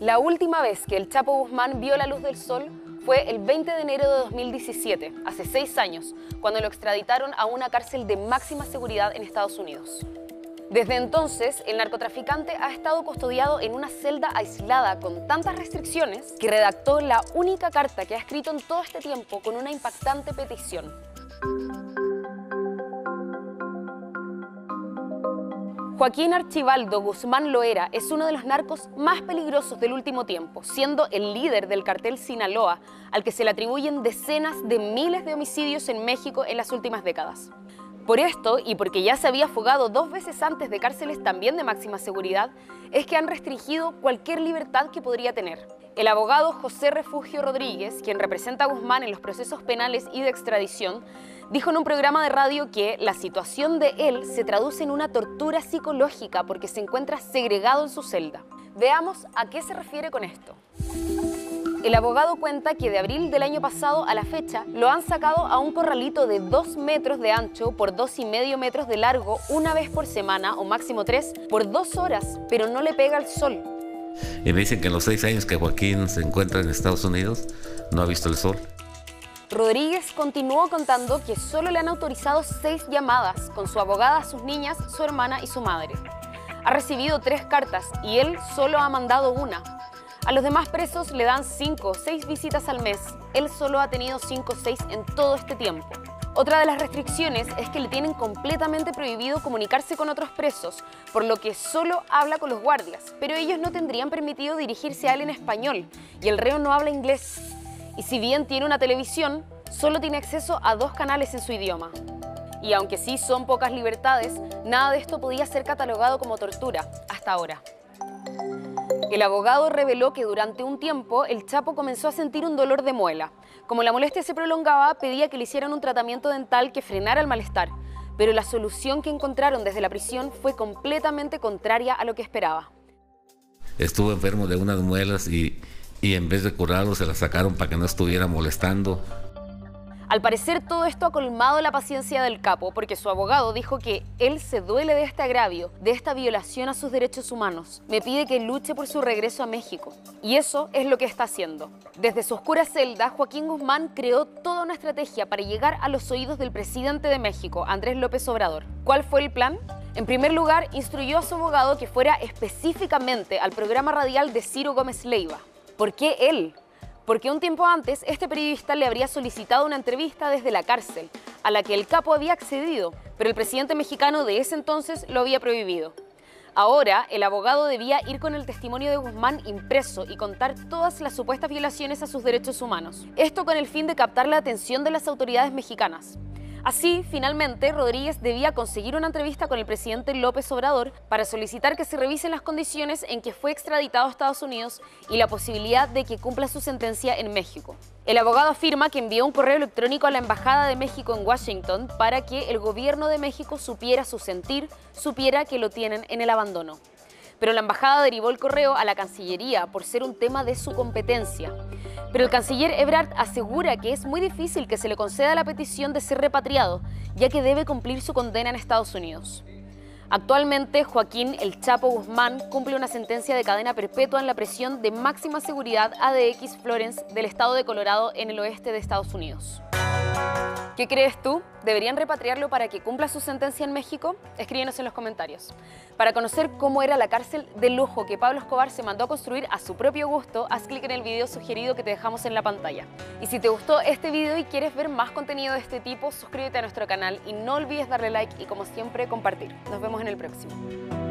La última vez que el Chapo Guzmán vio la luz del sol fue el 20 de enero de 2017, hace seis años, cuando lo extraditaron a una cárcel de máxima seguridad en Estados Unidos. Desde entonces, el narcotraficante ha estado custodiado en una celda aislada con tantas restricciones que redactó la única carta que ha escrito en todo este tiempo con una impactante petición. Joaquín Archibaldo Guzmán Loera es uno de los narcos más peligrosos del último tiempo, siendo el líder del cartel Sinaloa, al que se le atribuyen decenas de miles de homicidios en México en las últimas décadas. Por esto, y porque ya se había fugado dos veces antes de cárceles también de máxima seguridad, es que han restringido cualquier libertad que podría tener. El abogado José Refugio Rodríguez, quien representa a Guzmán en los procesos penales y de extradición, dijo en un programa de radio que la situación de él se traduce en una tortura psicológica porque se encuentra segregado en su celda. Veamos a qué se refiere con esto. El abogado cuenta que de abril del año pasado a la fecha lo han sacado a un corralito de 2 metros de ancho por dos y medio metros de largo una vez por semana o máximo tres por dos horas, pero no le pega el sol. Y me dicen que en los seis años que Joaquín se encuentra en Estados Unidos no ha visto el sol. Rodríguez continuó contando que solo le han autorizado seis llamadas con su abogada, sus niñas, su hermana y su madre. Ha recibido tres cartas y él solo ha mandado una. A los demás presos le dan cinco o seis visitas al mes. Él solo ha tenido cinco o seis en todo este tiempo. Otra de las restricciones es que le tienen completamente prohibido comunicarse con otros presos, por lo que solo habla con los guardias, pero ellos no tendrían permitido dirigirse a él en español, y el reo no habla inglés y si bien tiene una televisión, solo tiene acceso a dos canales en su idioma. Y aunque sí son pocas libertades, nada de esto podía ser catalogado como tortura, hasta ahora. El abogado reveló que durante un tiempo el Chapo comenzó a sentir un dolor de muela. Como la molestia se prolongaba, pedía que le hicieran un tratamiento dental que frenara el malestar, pero la solución que encontraron desde la prisión fue completamente contraria a lo que esperaba. Estuvo enfermo de unas muelas y y en vez de curarlo se la sacaron para que no estuviera molestando. Al parecer todo esto ha colmado la paciencia del capo porque su abogado dijo que él se duele de este agravio, de esta violación a sus derechos humanos. Me pide que luche por su regreso a México. Y eso es lo que está haciendo. Desde su oscura celda, Joaquín Guzmán creó toda una estrategia para llegar a los oídos del presidente de México, Andrés López Obrador. ¿Cuál fue el plan? En primer lugar, instruyó a su abogado que fuera específicamente al programa radial de Ciro Gómez Leiva. ¿Por qué él? Porque un tiempo antes este periodista le habría solicitado una entrevista desde la cárcel, a la que el capo había accedido, pero el presidente mexicano de ese entonces lo había prohibido. Ahora, el abogado debía ir con el testimonio de Guzmán impreso y contar todas las supuestas violaciones a sus derechos humanos. Esto con el fin de captar la atención de las autoridades mexicanas. Así, finalmente, Rodríguez debía conseguir una entrevista con el presidente López Obrador para solicitar que se revisen las condiciones en que fue extraditado a Estados Unidos y la posibilidad de que cumpla su sentencia en México. El abogado afirma que envió un correo electrónico a la Embajada de México en Washington para que el gobierno de México supiera su sentir, supiera que lo tienen en el abandono pero la embajada derivó el correo a la Cancillería por ser un tema de su competencia. Pero el canciller Ebrard asegura que es muy difícil que se le conceda la petición de ser repatriado, ya que debe cumplir su condena en Estados Unidos. Actualmente, Joaquín El Chapo Guzmán cumple una sentencia de cadena perpetua en la prisión de máxima seguridad ADX Florence del estado de Colorado en el oeste de Estados Unidos. ¿Qué crees tú? ¿Deberían repatriarlo para que cumpla su sentencia en México? Escríbenos en los comentarios. Para conocer cómo era la cárcel de lujo que Pablo Escobar se mandó a construir a su propio gusto, haz clic en el video sugerido que te dejamos en la pantalla. Y si te gustó este video y quieres ver más contenido de este tipo, suscríbete a nuestro canal y no olvides darle like y como siempre compartir. Nos vemos en el próximo.